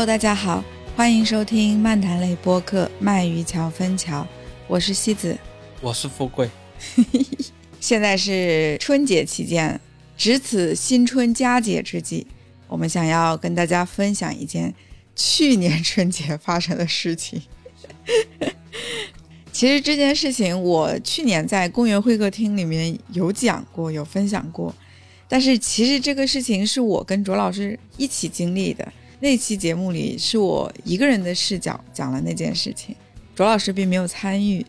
Hello，大家好，欢迎收听漫谈类播客《鳗鱼桥分桥》，我是西子。我是富贵。现在是春节期间，值此新春佳节之际，我们想要跟大家分享一件去年春节发生的事情。其实这件事情我去年在公园会客厅里面有讲过，有分享过。但是其实这个事情是我跟卓老师一起经历的。那期节目里是我一个人的视角讲了那件事情，卓老师并没有参与，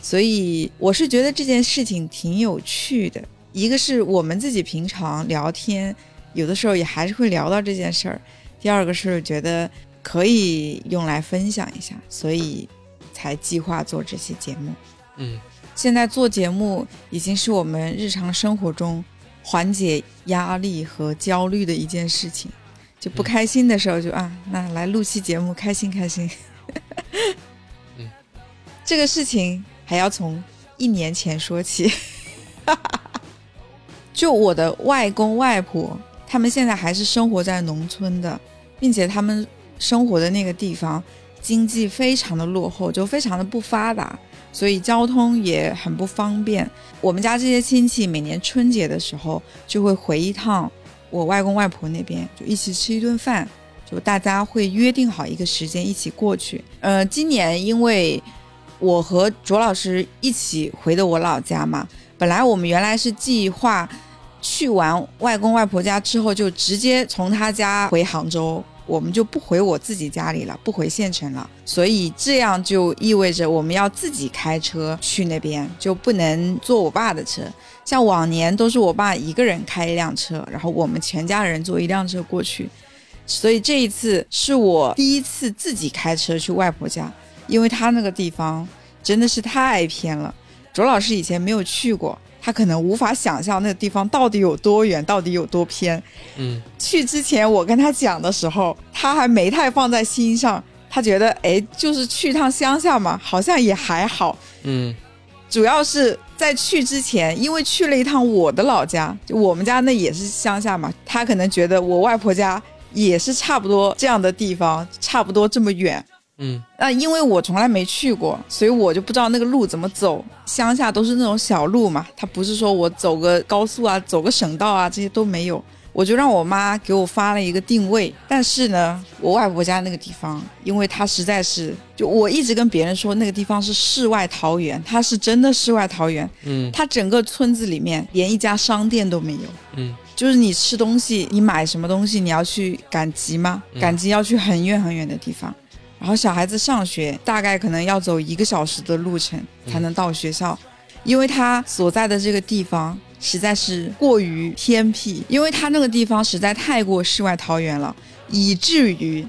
所以我是觉得这件事情挺有趣的。一个是我们自己平常聊天，有的时候也还是会聊到这件事儿；第二个是觉得可以用来分享一下，所以才计划做这期节目。嗯，现在做节目已经是我们日常生活中缓解压力和焦虑的一件事情。就不开心的时候，就啊，那来录期节目，开心开心。嗯，这个事情还要从一年前说起。就我的外公外婆，他们现在还是生活在农村的，并且他们生活的那个地方经济非常的落后，就非常的不发达，所以交通也很不方便。我们家这些亲戚每年春节的时候就会回一趟。我外公外婆那边就一起吃一顿饭，就大家会约定好一个时间一起过去。呃，今年因为我和卓老师一起回的我老家嘛，本来我们原来是计划去完外公外婆家之后就直接从他家回杭州，我们就不回我自己家里了，不回县城了。所以这样就意味着我们要自己开车去那边，就不能坐我爸的车。像往年都是我爸一个人开一辆车，然后我们全家人坐一辆车过去，所以这一次是我第一次自己开车去外婆家，因为他那个地方真的是太偏了。卓老师以前没有去过，他可能无法想象那个地方到底有多远，到底有多偏。嗯，去之前我跟他讲的时候，他还没太放在心上，他觉得哎，就是去趟乡下嘛，好像也还好。嗯。主要是在去之前，因为去了一趟我的老家，就我们家那也是乡下嘛，他可能觉得我外婆家也是差不多这样的地方，差不多这么远。嗯，那因为我从来没去过，所以我就不知道那个路怎么走。乡下都是那种小路嘛，它不是说我走个高速啊，走个省道啊，这些都没有。我就让我妈给我发了一个定位，但是呢，我外婆家那个地方，因为它实在是，就我一直跟别人说那个地方是世外桃源，它是真的世外桃源。嗯，它整个村子里面连一家商店都没有。嗯，就是你吃东西，你买什么东西，你要去赶集吗？赶集要去很远很远的地方，然后小孩子上学大概可能要走一个小时的路程才能到学校，因为他所在的这个地方。实在是过于偏僻，因为他那个地方实在太过世外桃源了，以至于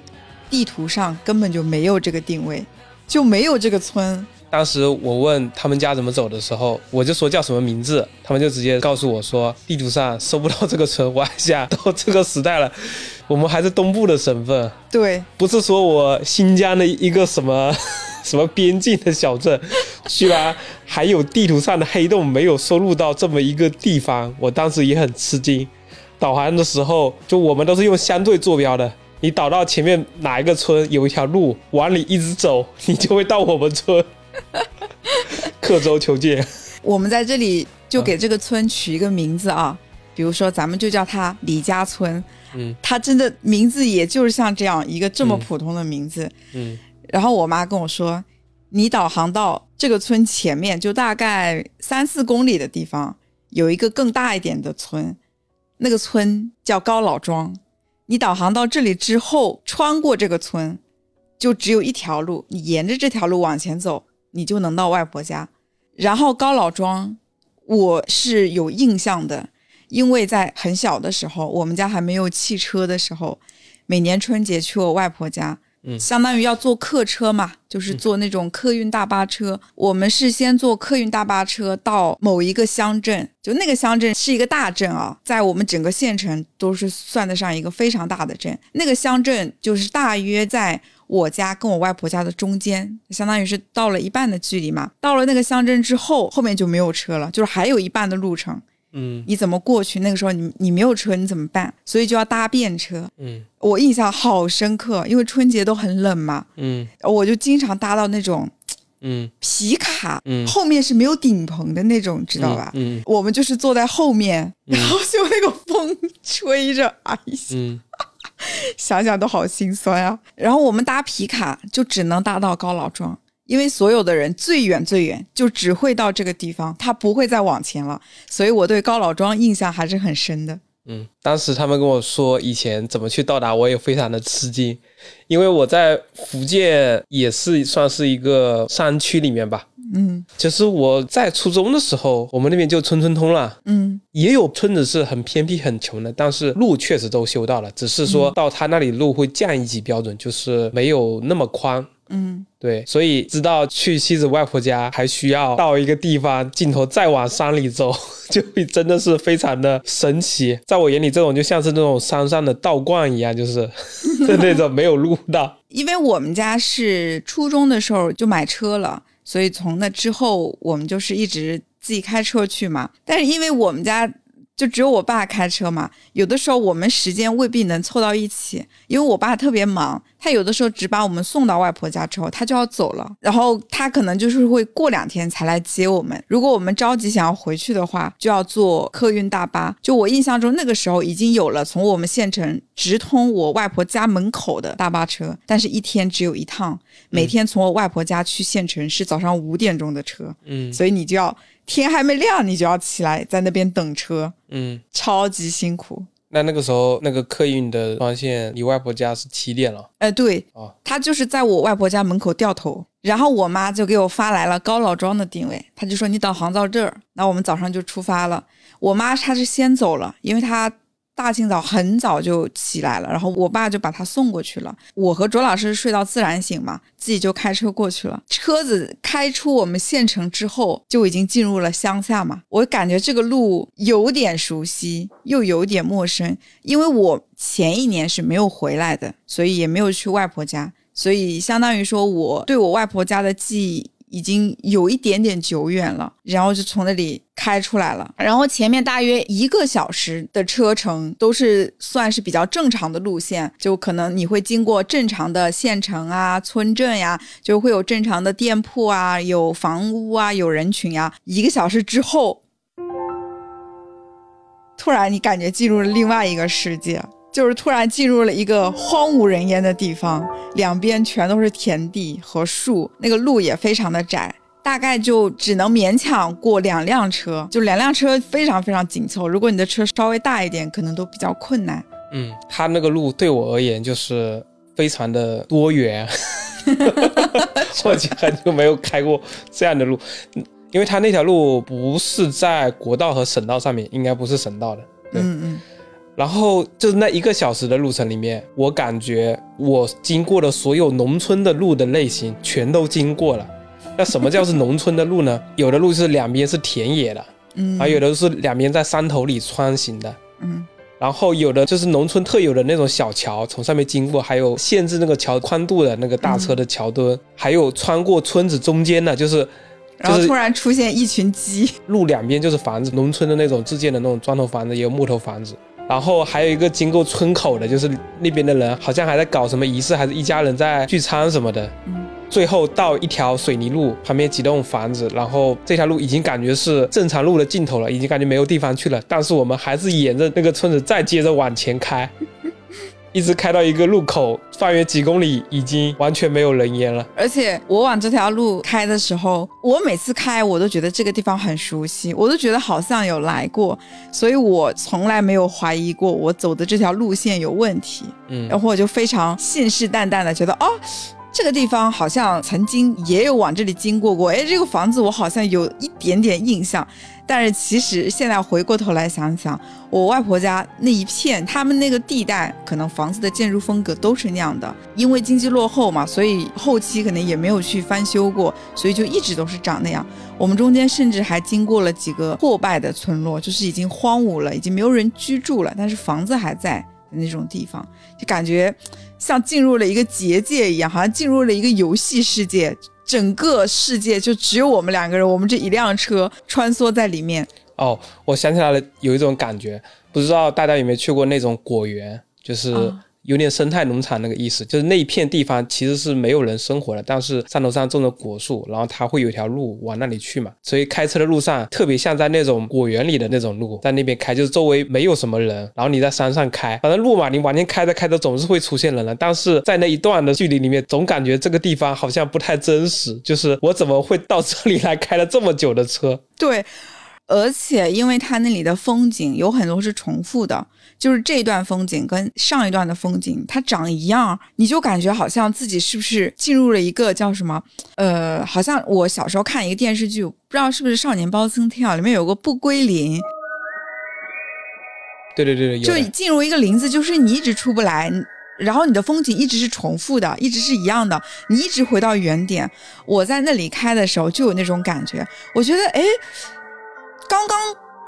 地图上根本就没有这个定位，就没有这个村。当时我问他们家怎么走的时候，我就说叫什么名字，他们就直接告诉我说地图上搜不到这个村。我还想到这个时代了，我们还是东部的省份，对，不是说我新疆的一个什么。什么边境的小镇，居然还有地图上的黑洞没有收录到这么一个地方，我当时也很吃惊。导航的时候，就我们都是用相对坐标的，你导到前面哪一个村有一条路往里一直走，你就会到我们村。刻舟求剑。我们在这里就给这个村取一个名字啊，比如说咱们就叫它李家村。嗯，它真的名字也就是像这样一个这么普通的名字。嗯。然后我妈跟我说：“你导航到这个村前面，就大概三四公里的地方，有一个更大一点的村，那个村叫高老庄。你导航到这里之后，穿过这个村，就只有一条路，你沿着这条路往前走，你就能到外婆家。然后高老庄，我是有印象的，因为在很小的时候，我们家还没有汽车的时候，每年春节去我外婆家。”相当于要坐客车嘛，就是坐那种客运大巴车。我们是先坐客运大巴车到某一个乡镇，就那个乡镇是一个大镇啊，在我们整个县城都是算得上一个非常大的镇。那个乡镇就是大约在我家跟我外婆家的中间，相当于是到了一半的距离嘛。到了那个乡镇之后，后面就没有车了，就是还有一半的路程。嗯你怎么过去？那个时候你你没有车，你怎么办？所以就要搭便车。嗯我印象好深刻，因为春节都很冷嘛，嗯我就经常搭到那种嗯皮卡，嗯后面是没有顶棚的那种，知道吧？嗯我们就是坐在后面，嗯然后就那个风吹着，哎呀，嗯想想都好心酸啊。然后我们搭皮卡就只能搭到高老庄，因为所有的人最远最远就只会到这个地方，他不会再往前了。所以我对高老庄印象还是很深的。嗯，当时他们跟我说以前怎么去到达，我也非常的吃惊，因为我在福建也是算是一个山区里面吧。嗯其实我在初中的时候，我们那边就村村通了，嗯也有村子是很偏僻很穷的，但是路确实都修到了，只是说到他那里路会降一级标准，就是没有那么宽。嗯，对，所以知道去妻子外婆家还需要到一个地方，镜头再往山里走，就会真的是非常的神奇。在我眼里，这种就像是那种山上的道观一样，就是是 那种没有路道。因为我们家是初中的时候就买车了，所以从那之后我们就是一直自己开车去嘛。但是因为我们家就只有我爸开车嘛，有的时候我们时间未必能凑到一起，因为我爸特别忙，他有的时候只把我们送到外婆家之后，他就要走了，然后他可能就是会过两天才来接我们。如果我们着急想要回去的话，就要坐客运大巴。就我印象中那个时候已经有了从我们县城直通我外婆家门口的大巴车，但是一天只有一趟，每天从我外婆家去县城是早上五点钟的车，嗯所以你就要天还没亮，你就要起来在那边等车，嗯，超级辛苦。那那个时候那个客运的专线离外婆家是七点了。哎，对哦，他就是在我外婆家门口掉头，然后我妈就给我发来了高老庄的定位，她就说你导航到这儿，那我们早上就出发了。我妈她是先走了，因为她大清早很早就起来了，然后我爸就把他送过去了。我和卓老师睡到自然醒嘛，自己就开车过去了。车子开出我们县城之后，就已经进入了乡下嘛。我感觉这个路有点熟悉，又有点陌生，因为我前一年是没有回来的，所以也没有去外婆家，所以相当于说我对我外婆家的记忆已经有一点点久远了，然后就从那里开出来了，然后前面大约一个小时的车程都是算是比较正常的路线，就可能你会经过正常的县城啊、村镇呀，就会有正常的店铺啊、有房屋啊、有人群呀。一个小时之后，突然你感觉进入了另外一个世界，就是突然进入了一个荒无人烟的地方，两边全都是田地和树，那个路也非常的窄。大概就只能勉强过两辆车，就两辆车非常非常紧凑。如果你的车稍微大一点，可能都比较困难。嗯，他那个路对我而言就是非常的多元，我已经很久没有开过这样的路，嗯因为他那条路不是在国道和省道上面，应该不是省道的。对嗯嗯然后就是那一个小时的路程里面，我感觉我经过的所有农村的路的类型全都经过了。那什么叫是农村的路呢？有的路是两边是田野的，嗯，还有的是两边在山头里穿行的。嗯然后有的就是农村特有的那种小桥，从上面经过，还有限制那个桥宽度的那个大车的桥墩，还有穿过村子中间的，就是然后就突然出现一群鸡，路两边就是房子，农村的那种自建的那种砖头房子，也有木头房子。然后还有一个经过村口的，就是那边的人好像还在搞什么仪式，还是一家人在聚餐什么的。嗯最后到一条水泥路，旁边几栋房子，然后这条路已经感觉是正常路的尽头了，已经感觉没有地方去了。但是我们还是沿着那个村子再接着往前开，一直开到一个路口，方圆几公里已经完全没有人烟了。而且我往这条路开的时候，我每次开我都觉得这个地方很熟悉，我都觉得好像有来过，所以我从来没有怀疑过我走的这条路线有问题。嗯然后我就非常信誓旦旦的觉得，哦，这个地方好像曾经也有往这里经过过，哎，这个房子我好像有一点点印象。但是其实现在回过头来想想，我外婆家那一片，他们那个地带，可能房子的建筑风格都是那样的。因为经济落后嘛，所以后期可能也没有去翻修过，所以就一直都是长那样。我们中间甚至还经过了几个破败的村落，就是已经荒芜了，已经没有人居住了，但是房子还在的那种地方，就感觉像进入了一个结界一样，好像进入了一个游戏世界。整个世界就只有我们两个人，我们这一辆车穿梭在里面。哦，我想起来了，有一种感觉，不知道大家有没有去过那种果园，就是啊有点生态农场那个意思，就是那一片地方其实是没有人生活的，但是山头上种着果树，然后它会有一条路往那里去嘛，所以开车的路上特别像在那种果园里的那种路，在那边开，就是周围没有什么人，然后你在山上开，反正路嘛，你往前开着开着总是会出现人了，但是在那一段的距离里面，总感觉这个地方好像不太真实，就是我怎么会到这里来开了这么久的车？对，而且因为它那里的风景有很多是重复的，就是这段风景跟上一段的风景它长一样，你就感觉好像自己是不是进入了一个叫什么？呃，好像我小时候看一个电视剧，不知道是不是《少年包青天》啊，里面有个不归林，对对对对，就进入一个林子，就是你一直出不来。然后你的风景一直是重复的，一直是一样的，你一直回到原点。我在那里开的时候就有那种感觉，我觉得哎，刚刚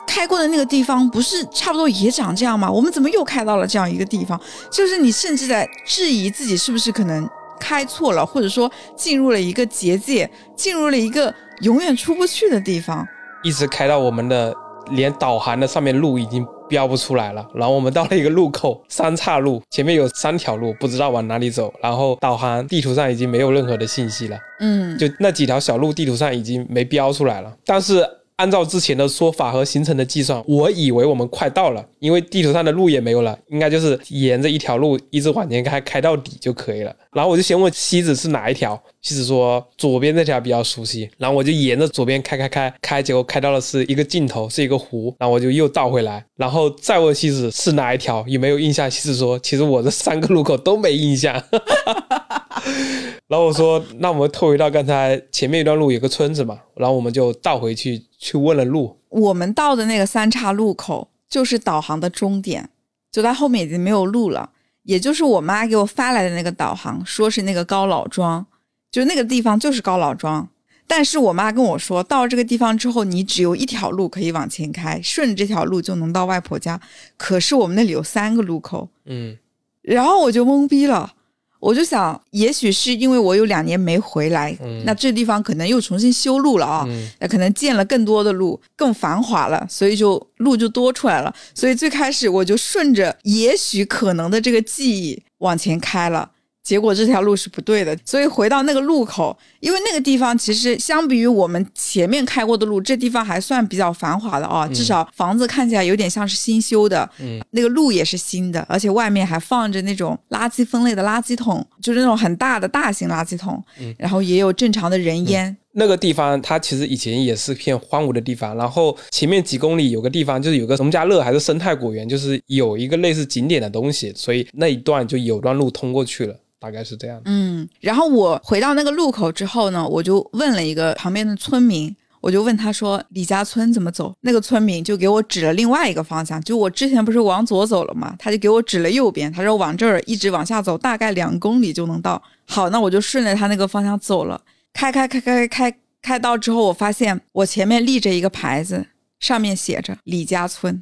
开过的那个地方不是差不多也长这样吗？我们怎么又开到了这样一个地方？就是你甚至在质疑自己是不是可能开错了，或者说进入了一个结界，进入了一个永远出不去的地方。一直开到我们的连导航的上面路已经标不出来了，然后我们到了一个路口，三岔路，前面有三条路，不知道往哪里走，然后导航地图上已经没有任何的信息了，嗯，就那几条小路地图上已经没标出来了，但是。按照之前的说法和行程的计算，我以为我们快到了，因为地图上的路也没有了，应该就是沿着一条路一直往前开，开到底就可以了。然后我就先问西子是哪一条，西子说左边这条比较熟悉，然后我就沿着左边开开开开，结果开到的是一个尽头，是一个湖，然后我就又倒回来，然后再问西子是哪一条，有没有印象？西子说其实我这三个路口都没印象。然后我说那我们退回到刚才前面一段路有个村子嘛，然后我们就倒回去去问了路。我们到的那个三岔路口就是导航的终点，就在后面已经没有路了。也就是我妈给我发来的那个导航，说是那个高老庄，就那个地方就是高老庄。但是我妈跟我说，到这个地方之后，你只有一条路可以往前开，顺着这条路就能到外婆家。可是我们那里有三个路口，嗯然后我就懵逼了，我就想，也许是因为我有两年没回来，嗯那这地方可能又重新修路了啊，嗯那可能建了更多的路，更繁华了，所以就路就多出来了。所以最开始我就顺着也许可能的这个记忆往前开了。结果这条路是不对的，所以回到那个路口，因为那个地方其实相比于我们前面开过的路，这地方还算比较繁华的啊，至少房子看起来有点像是新修的，嗯，那个路也是新的，而且外面还放着那种垃圾分类的垃圾桶，就是那种很大的大型垃圾桶，嗯。然后也有正常的人烟，那个地方它其实以前也是片荒芜的地方，然后前面几公里有个地方就是有个农家乐还是生态果园，就是有一个类似景点的东西，所以那一段就有段路通过去了，大概是这样。嗯，然后我回到那个路口之后呢，我就问了一个旁边的村民，我就问他说李家村怎么走？那个村民就给我指了另外一个方向，就我之前不是往左走了嘛，他就给我指了右边，他说往这儿一直往下走，大概两公里就能到。好，那我就顺着他那个方向走了，开开开开开开到之后，我发现我前面立着一个牌子，上面写着李家村，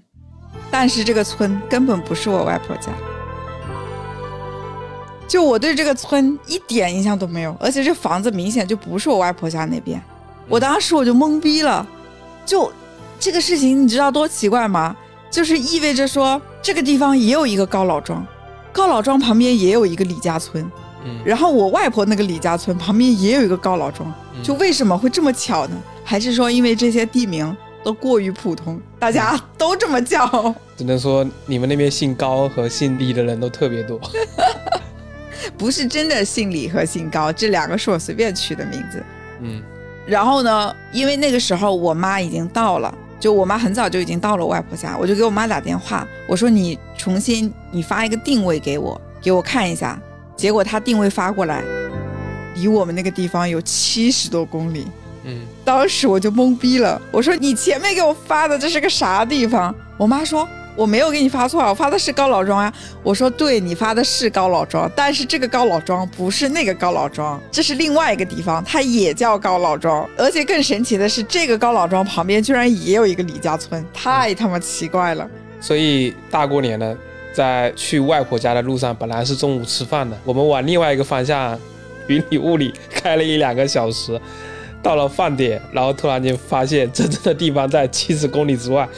但是这个村根本不是我外婆家。就我对这个村一点印象都没有，而且这房子明显就不是我外婆家那边。我当时我就懵逼了，就这个事情你知道多奇怪吗？就是意味着说这个地方也有一个高老庄，高老庄旁边也有一个李家村，嗯然后我外婆那个李家村旁边也有一个高老庄，嗯就为什么会这么巧呢？还是说因为这些地名都过于普通，大家都这么叫？只能说你们那边姓高和姓李的人都特别多。不是真的姓李和姓高，这两个是我随便取的名字。嗯然后呢，因为那个时候我妈已经到了，就我妈很早就已经到了外婆家，我就给我妈打电话，我说你重新你发一个定位给我，给我看一下。结果他定位发过来，离我们那个地方有七十多公里。嗯当时我就懵逼了，我说你前面给我发的这是个啥地方？我妈说我没有给你发错啊，我发的是高老庄呀。我说对你发的是高老庄，但是这个高老庄不是那个高老庄，这是另外一个地方，它也叫高老庄。而且更神奇的是，这个高老庄旁边居然也有一个李家村，太他妈奇怪了。所以大过年的，在去外婆家的路上，本来是中午吃饭的，我们往另外一个方向云里雾里开了一两个小时，到了饭点，然后突然间发现真正的地方在七十公里之外。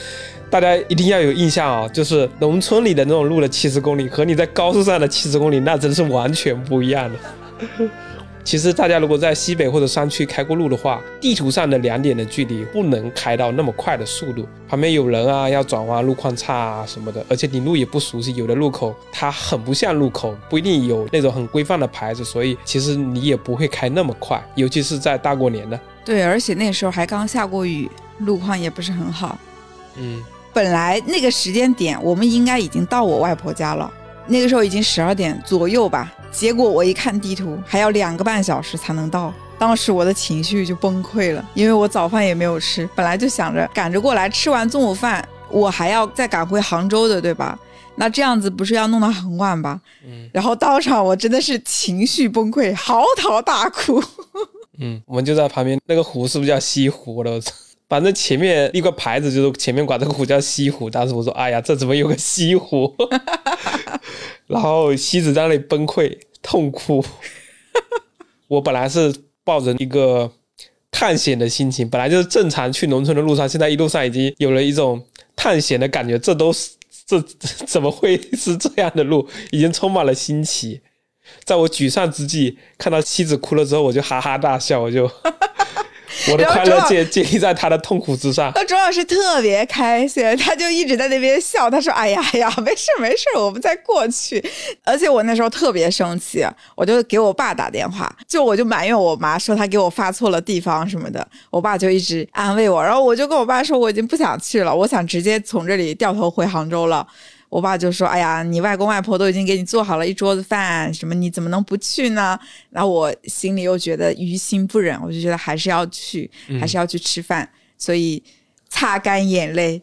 大家一定要有印象啊，就是农村里的那种路的七十公里和你在高速上的七十公里，那真是完全不一样的。其实大家如果在西北或者山区开过路的话，地图上的两点的距离不能开到那么快的速度，旁边有人啊，要转弯，路况差啊什么的，而且你路也不熟悉，有的路口它很不像路口，不一定有那种很规范的牌子，所以其实你也不会开那么快，尤其是在大过年的。对，而且那时候还刚下过雨，路况也不是很好。嗯。本来那个时间点，我们应该已经到我外婆家了。那个时候已经十二点左右吧。结果我一看地图，还要两个半小时才能到。当时我的情绪就崩溃了，因为我早饭也没有吃。本来就想着赶着过来吃完中午饭，我还要再赶回杭州的，对吧？那这样子不是要弄到很晚吧？嗯。然后当场我真的是情绪崩溃，嚎啕大哭。嗯，我们就在旁边，那个湖是不是叫西湖了？反正前面一个牌子就是前面管这个湖叫西湖，当时我说：“哎呀，这怎么有个西湖？” 然后西子在那里崩溃痛哭。我本来是抱着一个探险的心情，本来就是正常去农村的路上，现在一路上已经有了一种探险的感觉。这都是这怎么会是这样的路？已经充满了新奇。在我沮丧之际，看到妻子哭了之后，我就哈哈大笑，我就。我的快乐建建立在他的痛苦之上。那钟老师特别开心，他就一直在那边笑。他说：“哎呀呀，没事没事，我们再过去。”而且我那时候特别生气，我就给我爸打电话，就我就埋怨我妈说他给我发错了地方什么的。我爸就一直安慰我，然后我就跟我爸说我已经不想去了，我想直接从这里掉头回杭州了。我爸就说：“哎呀，你外公外婆都已经给你做好了一桌子饭，什么你怎么能不去呢？”然后我心里又觉得于心不忍，我就觉得还是要去，还是要去吃饭，所以擦干眼泪，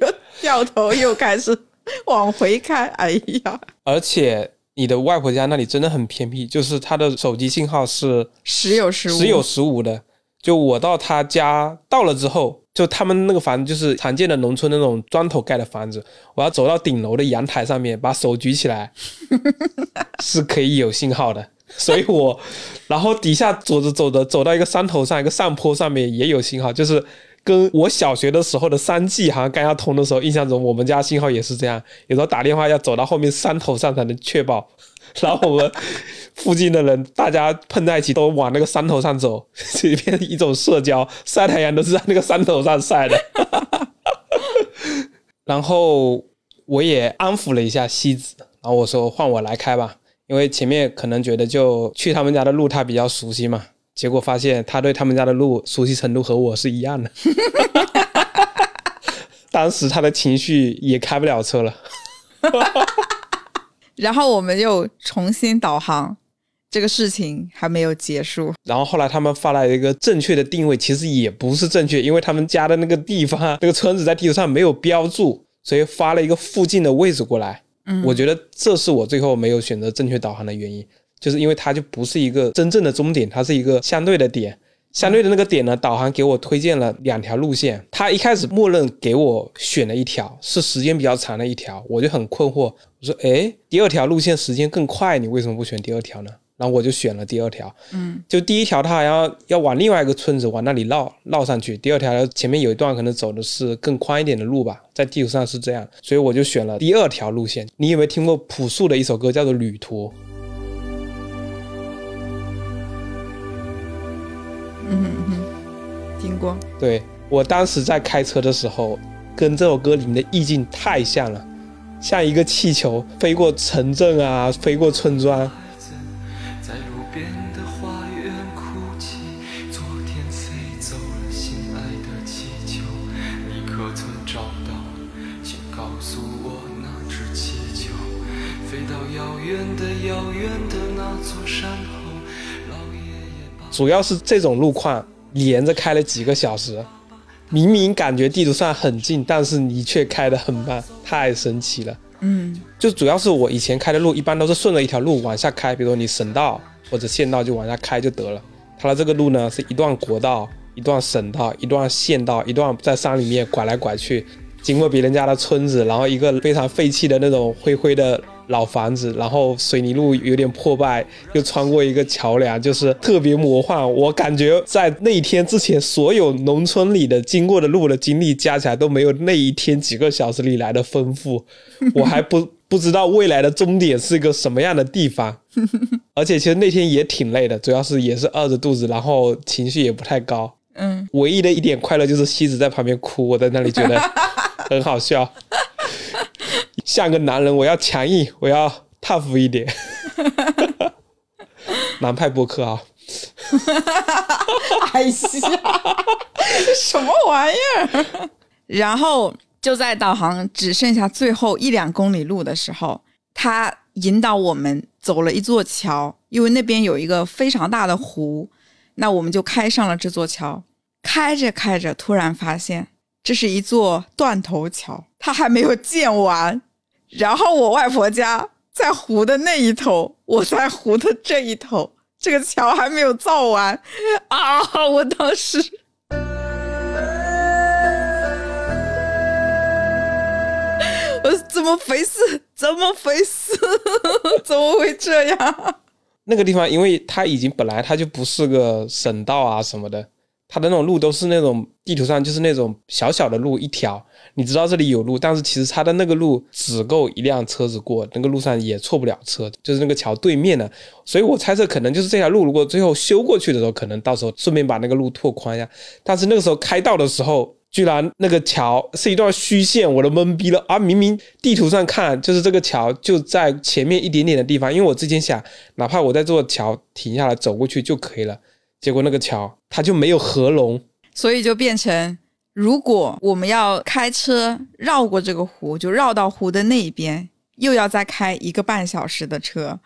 又 掉头又开始往回开。哎呀！而且你的外婆家那里真的很偏僻，就是她的手机信号是时有时无，时有时无的。就我到她家到了之后。就他们那个房子，就是常见的农村那种砖头盖的房子。我要走到顶楼的阳台上面，把手举起来，是可以有信号的。所以我，然后底下走着走着，走到一个山头上，一个上坡上面也有信号，就是跟我小学的时候的三 G 好像刚要通的时候，印象中我们家信号也是这样。有时候打电话要走到后面山头上才能确保。然后我们附近的人，大家碰在一起，都往那个山头上走，这边一种社交，晒太阳都是在那个山头上晒的。然后我也安抚了一下西子，然后我说换我来开吧，因为前面可能觉得就去他们家的路他比较熟悉嘛，结果发现他对他们家的路熟悉程度和我是一样的。当时他的情绪也开不了车了。然后我们又重新导航，这个事情还没有结束。然后后来他们发来一个正确的定位，其实也不是正确，因为他们家的那个地方，那个村子在地图上没有标注，所以发了一个附近的位置过来。嗯，我觉得这是我最后没有选择正确导航的原因，就是因为它就不是一个真正的终点，它是一个相对的点。相对的那个点呢，导航给我推荐了两条路线，他一开始默认给我选了一条，是时间比较长的一条，我就很困惑，我说，哎，第二条路线时间更快，你为什么不选第二条呢？然后我就选了第二条，嗯，就第一条他好像要往另外一个村子往那里绕绕上去，第二条前面有一段可能走的是更宽一点的路吧，在地图上是这样，所以我就选了第二条路线。你有没有听过朴树的一首歌叫做《旅途》？对我当时在开车的时候，跟这首歌里面的意境太像了，像一个气球飞过城镇啊，飞过村庄。主要是这种路况。连着开了几个小时，明明感觉地图上很近，但是你却开得很慢，太神奇了。嗯，就主要是我以前开的路一般都是顺着一条路往下开，比如说你省道或者县道就往下开就得了。它的这个路呢是一段国道，一段省道，一段县道，一段在山里面拐来拐去，经过别人家的村子，然后一个非常废弃的那种灰灰的老房子，然后水泥路有点破败，又穿过一个桥梁，就是特别魔幻。我感觉在那一天之前，所有农村里的经过的路的经历加起来都没有那一天几个小时里来的丰富。我还不不知道未来的终点是一个什么样的地方，而且其实那天也挺累的，主要是也是饿着肚子，然后情绪也不太高。嗯，唯一的一点快乐就是西子在旁边哭，我在那里觉得很好笑。像个男人，我要强硬，我要 tough 一点。南派播客啊，哎呀，什么玩意儿？然后就在导航只剩下最后一两公里路的时候，他引导我们走了一座桥，因为那边有一个非常大的湖，那我们就开上了这座桥。开着开着，突然发现这是一座断头桥，它还没有建完。然后我外婆家在湖的那一头，我在湖的这一头，这个桥还没有造完 啊！我当时，我怎么回事？怎么回事？怎么会这样？那个地方，因为它已经本来它就不是个省道啊什么的。它的那种路都是那种地图上就是那种小小的路一条，你知道这里有路，但是其实它的那个路只够一辆车子过，那个路上也错不了车，就是那个桥对面的，所以我猜测可能就是这条路，如果最后修过去的时候，可能到时候顺便把那个路拓宽一下。但是那个时候开道的时候，居然那个桥是一段虚线，我都懵逼了啊！明明地图上看就是这个桥就在前面一点点的地方，因为我之前想，哪怕我在这座桥停下来走过去就可以了。结果那个桥它就没有合拢，所以就变成，如果我们要开车绕过这个湖，就绕到湖的那一边，又要再开一个半小时的车。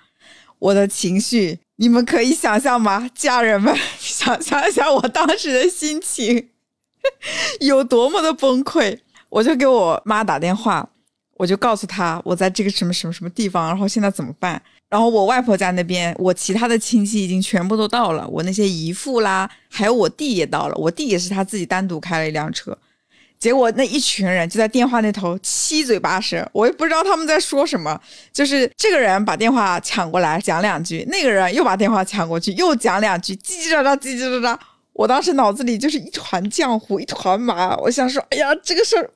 我的情绪，你们可以想象吗？家人们，想象一下我当时的心情 有多么的崩溃。我就给我妈打电话，我就告诉她我在这个什么什么什么地方，然后现在怎么办。然后我外婆家那边，我其他的亲戚已经全部都到了，我那些姨父啦，还有我弟也到了。我弟也是他自己单独开了一辆车，结果那一群人就在电话那头七嘴八舌，我也不知道他们在说什么。就是这个人把电话抢过来讲两句，那个人又把电话抢过去又讲两句，叽叽喳喳，叽叽喳喳。我当时脑子里就是一团浆糊，一团麻。我想说，哎呀，这个事儿。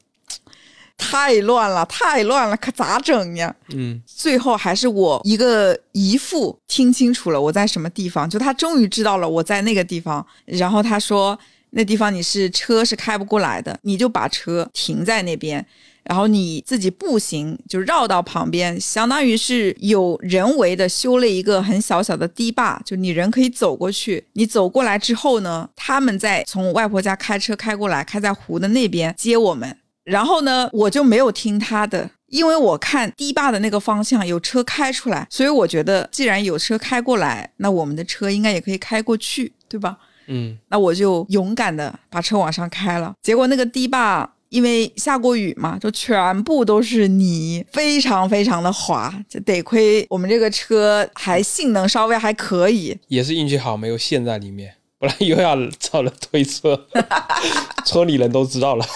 太乱了，太乱了，可咋整呀？嗯，最后还是我一个姨父听清楚了我在什么地方，就他终于知道了我在那个地方。然后他说，那地方你是车是开不过来的，你就把车停在那边，然后你自己步行就绕到旁边，相当于是有人为的修了一个很小小的堤坝，就你人可以走过去。你走过来之后呢，他们再从外婆家开车开过来，开在湖的那边接我们。然后呢，我就没有听他的，因为我看堤坝的那个方向有车开出来，所以我觉得既然有车开过来，那我们的车应该也可以开过去，对吧？嗯，那我就勇敢的把车往上开了。结果那个堤坝因为下过雨嘛，就全部都是泥，非常非常的滑。这得亏我们这个车还性能稍微还可以，也是运气好，没有陷在里面。不然又要找人推车，村里人都知道了。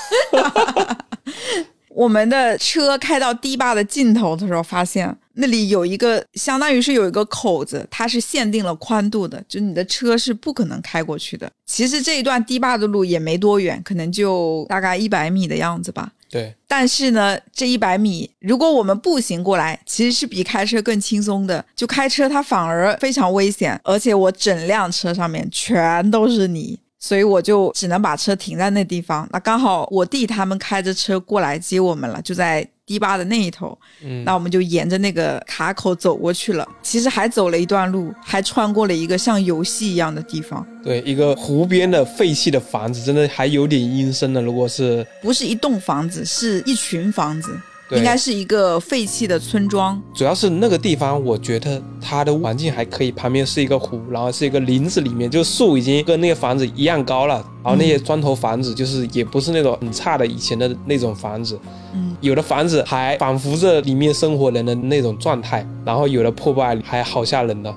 我们的车开到堤坝的尽头的时候，发现那里有一个，相当于是有一个口子，它是限定了宽度的，就你的车是不可能开过去的。其实这一段堤坝的路也没多远，可能就大概一百米的样子吧。对，但是呢，这一百米，如果我们步行过来，其实是比开车更轻松的。就开车，它反而非常危险，而且我整辆车上面全都是泥，所以我就只能把车停在那地方。那刚好我弟他们开着车过来接我们了，就在。堤坝的那一头，嗯，那我们就沿着那个卡口走过去了。其实还走了一段路，还穿过了一个像游戏一样的地方。对，一个湖边的废弃的房子，真的还有点阴森的。如果是不是一栋房子，是一群房子。应该是一个废弃的村庄，主要是那个地方，我觉得它的环境还可以。旁边是一个湖，然后是一个林子里面，就树已经跟那个房子一样高了。然后那些砖头房子，就是也不是那种很差的以前的那种房子。嗯，有的房子还仿佛着里面生活人的那种状态，然后有的破败还好吓人呢，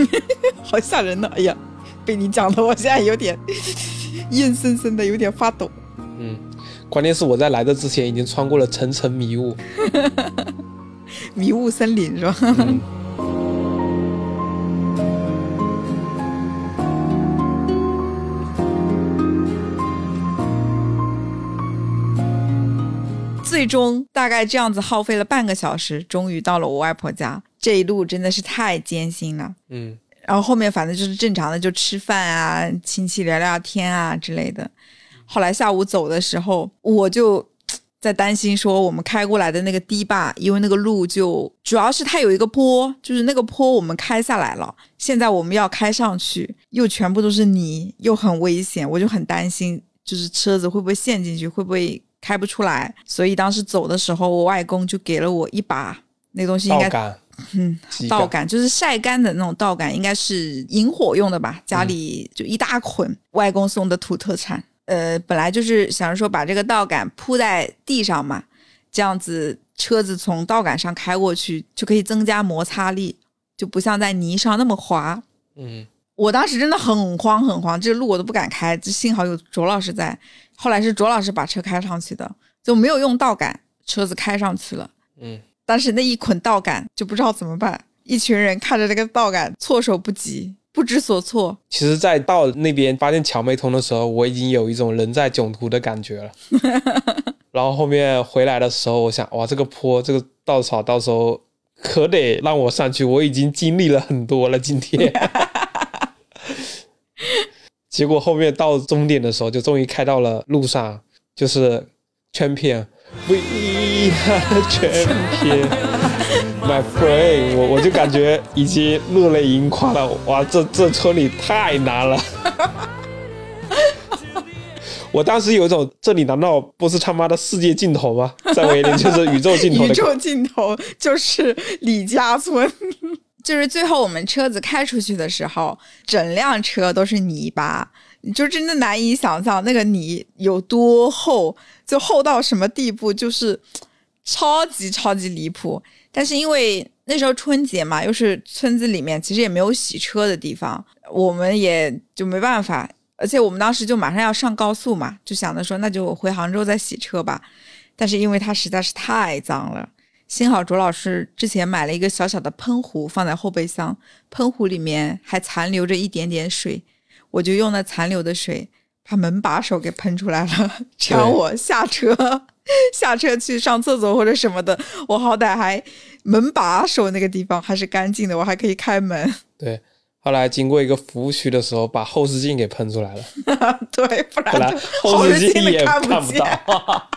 好吓人呢！哎呀，被你讲的，我现在有点 硬生生的有点发抖。嗯。关键是我在来的之前已经穿过了层层迷雾，迷雾森林是吧？嗯 最终大概这样子耗费了半个小时，终于到了我外婆家。这一路真的是太艰辛了。嗯然后后面反正就是正常的，就吃饭啊，亲戚聊聊天啊之类的。后来下午走的时候，我就 在担心说，我们开过来的那个堤坝，因为那个路就主要是它有一个坡，就是那个坡我们开下来了，现在我们要开上去，又全部都是泥，又很危险，我就很担心，就是车子会不会陷进去，会不会开不出来。所以当时走的时候，我外公就给了我一把那东西，应该，嗯，秸稻杆就是晒干的那种稻杆，应该是引火用的吧？家里就一大捆，外公送的土特产。呃，本来就是想着说把这个道杆铺在地上嘛，这样子车子从道杆上开过去就可以增加摩擦力，就不像在泥上那么滑。嗯我当时真的很慌很慌，这路我都不敢开，这幸好有卓老师在。后来是卓老师把车开上去的，就没有用道杆，车子开上去了。嗯，当时那一捆道杆就不知道怎么办，一群人看着这个道杆措手不及，不知所措。其实，在到那边发现桥没通的时候，我已经有一种人在囧途的感觉了。然后后面回来的时候，我想，哇，这个坡，这个稻草，到时候可得让我上去。我已经经历了很多了，今天。结果后面到终点的时候，就终于开到了路上，就是全片，We are 全片，My friend，我我就感觉已经热泪盈眶了。哇，这这村里太难了。我当时有一种，这里难道不是他妈的世界尽头吗？在我眼里就是宇宙尽头。宇宙尽头就是李家村。就是最后我们车子开出去的时候，整辆车都是泥巴，你就真的难以想象那个泥有多厚，就厚到什么地步，就是超级超级离谱。但是因为那时候春节嘛，又是村子里面，其实也没有洗车的地方，我们也就没办法。而且我们当时就马上要上高速嘛，就想着说那就回杭州再洗车吧。但是因为它实在是太脏了。幸好卓老师之前买了一个小小的喷壶放在后备箱，喷壶里面还残留着一点点水，我就用那残留的水把门把手给喷出来了，这样我下车 下车去上厕所或者什么的，我好歹还门把手那个地方还是干净的，我还可以开门。对，后来经过一个服务区的时候，把后视镜给喷出来了，对，不然后视视镜镜也看看不见。到。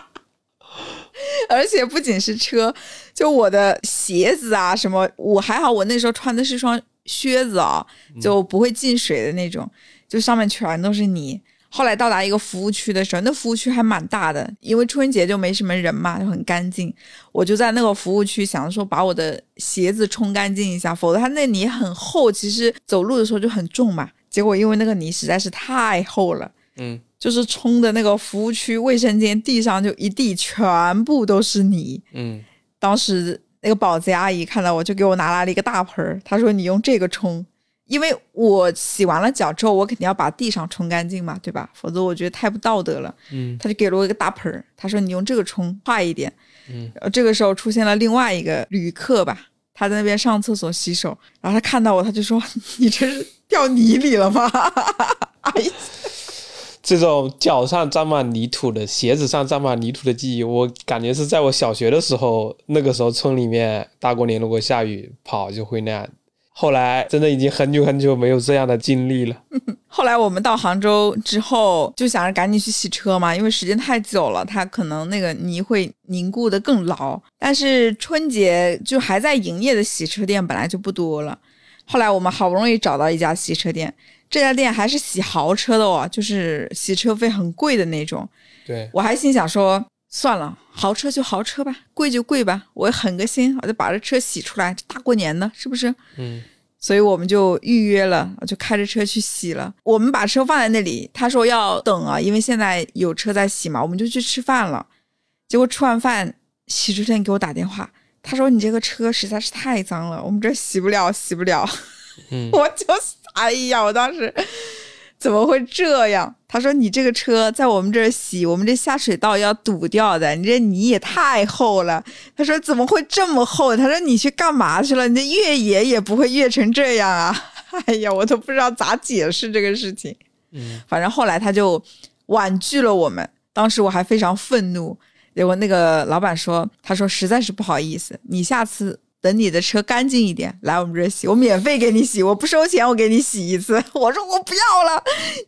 而且不仅是车，就我的鞋子啊什么，我还好，我那时候穿的是双靴子啊，就不会进水的那种，就上面全都是泥。后来到达一个服务区的时候，那服务区还蛮大的，因为春节就没什么人嘛，就很干净。我就在那个服务区想说把我的鞋子冲干净一下，否则它那泥很厚，其实走路的时候就很重嘛。结果因为那个泥实在是太厚了，嗯，就是冲的那个服务区卫生间地上就一地全部都是泥。嗯，当时那个保洁阿姨看到我就给我拿来了一个大盆儿，她说你用这个冲，因为我洗完了脚之后，我肯定要把地上冲干净嘛，对吧？否则我觉得太不道德了。嗯，他就给了我一个大盆儿，他说你用这个冲快一点。嗯，这个时候出现了另外一个旅客吧，他在那边上厕所洗手，然后他看到我，他就说你这是掉泥里了吗？哎呀，这种脚上沾满泥土的、鞋子上沾满泥土的记忆，我感觉是在我小学的时候，那个时候村里面大过年如果下雨跑就会那样。后来真的已经很久很久没有这样的经历了。后来我们到杭州之后，就想着赶紧去洗车嘛，因为时间太久了，它可能那个泥会凝固的更牢。但是春节就还在营业的洗车店本来就不多了。后来我们好不容易找到一家洗车店，这家店还是洗豪车的哦，就是洗车费很贵的那种。对，我还心想说，算了，豪车就豪车吧，贵就贵吧，我狠个心，我就把这车洗出来，大过年的，是不是？嗯，所以我们就预约了，我就开着车去洗了。我们把车放在那里，他说要等啊，因为现在有车在洗嘛，我们就去吃饭了。结果吃完饭，洗车店给我打电话，他说你这个车实在是太脏了，我们这洗不了，洗不了。嗯 我就哎呀，我当时怎么会这样？他说你这个车在我们这儿洗，我们这下水道要堵掉的，你这泥也太厚了。他说怎么会这么厚？他说你去干嘛去了？你这越野也不会越成这样啊！哎呀，我都不知道咋解释这个事情。嗯，反正后来他就婉拒了我们，当时我还非常愤怒。结果那个老板说：“他说实在是不好意思，你下次等你的车干净一点来我们这儿洗，我免费给你洗，我不收钱，我给你洗一次。”我说我不要了，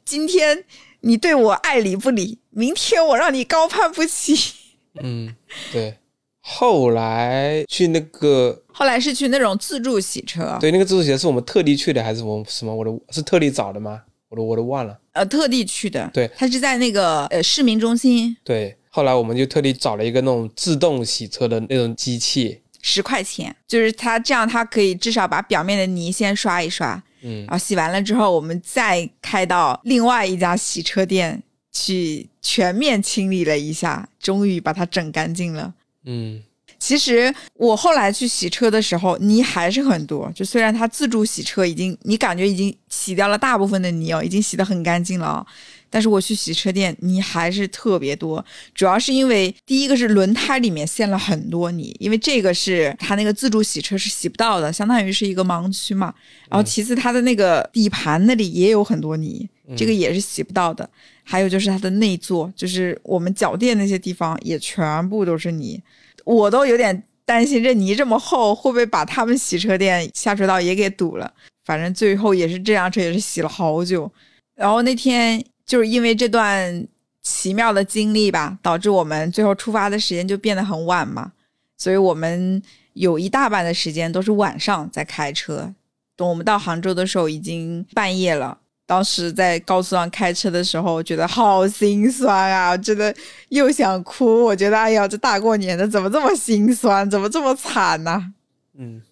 今天你对我爱理不理，明天我让你高攀不起。嗯，对。后来去那个，后来是去那种自助洗车，对，那个自助洗车是我们特地去的还是我们什么？我都是特地找的吗？我都我都忘了。呃，特地去的，对，他是在那个呃市民中心。对，后来我们就特地找了一个那种自动洗车的那种机器，十块钱，就是它这样，它可以至少把表面的泥先刷一刷，嗯然后洗完了之后，我们再开到另外一家洗车店去全面清理了一下，终于把它整干净了。嗯其实我后来去洗车的时候，泥还是很多。就虽然它自助洗车已经，你感觉已经洗掉了大部分的泥哦，已经洗得很干净了啊、但是我去洗车店，泥还是特别多。主要是因为第一个是轮胎里面陷了很多泥，因为这个是它那个自助洗车是洗不到的，相当于是一个盲区嘛。然后其次它的那个底盘那里也有很多泥，这个也是洗不到的。还有就是它的内座，就是我们脚垫那些地方也全部都是泥。我都有点担心，这泥这么厚，会不会把他们洗车店下水道也给堵了？反正最后也是这辆车也是洗了好久。然后那天就是因为这段奇妙的经历吧，导致我们最后出发的时间就变得很晚嘛，所以我们有一大半的时间都是晚上在开车。等我们到杭州的时候，已经半夜了。当时在高速上开车的时候，觉得好心酸啊！真的又想哭。我觉得，哎呀，这大过年的怎么这么心酸，怎么这么惨呢、嗯，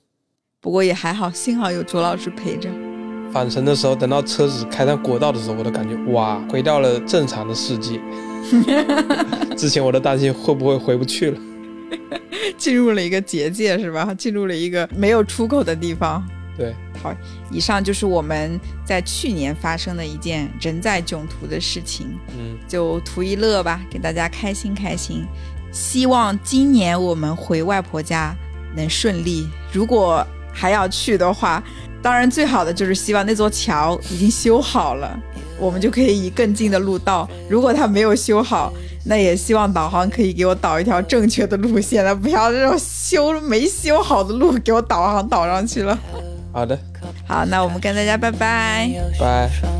不过也还好，幸好有卓老师陪着。返程的时候，等到车子开上国道的时候，我都感觉哇，回到了正常的世界。之前我都担心会不会回不去了。进入了一个结界，是吧？进入了一个没有出口的地方。对，好，以上就是我们在去年发生的一件人在囧途的事情，嗯就图一乐吧，给大家开心开心。希望今年我们回外婆家能顺利。如果还要去的话，当然最好的就是希望那座桥已经修好了，我们就可以以更近的路到。如果它没有修好，那也希望导航可以给我导一条正确的路线了，不要这种修没修好的路给我导航导上去了。好的，好，那我们跟大家拜拜。拜。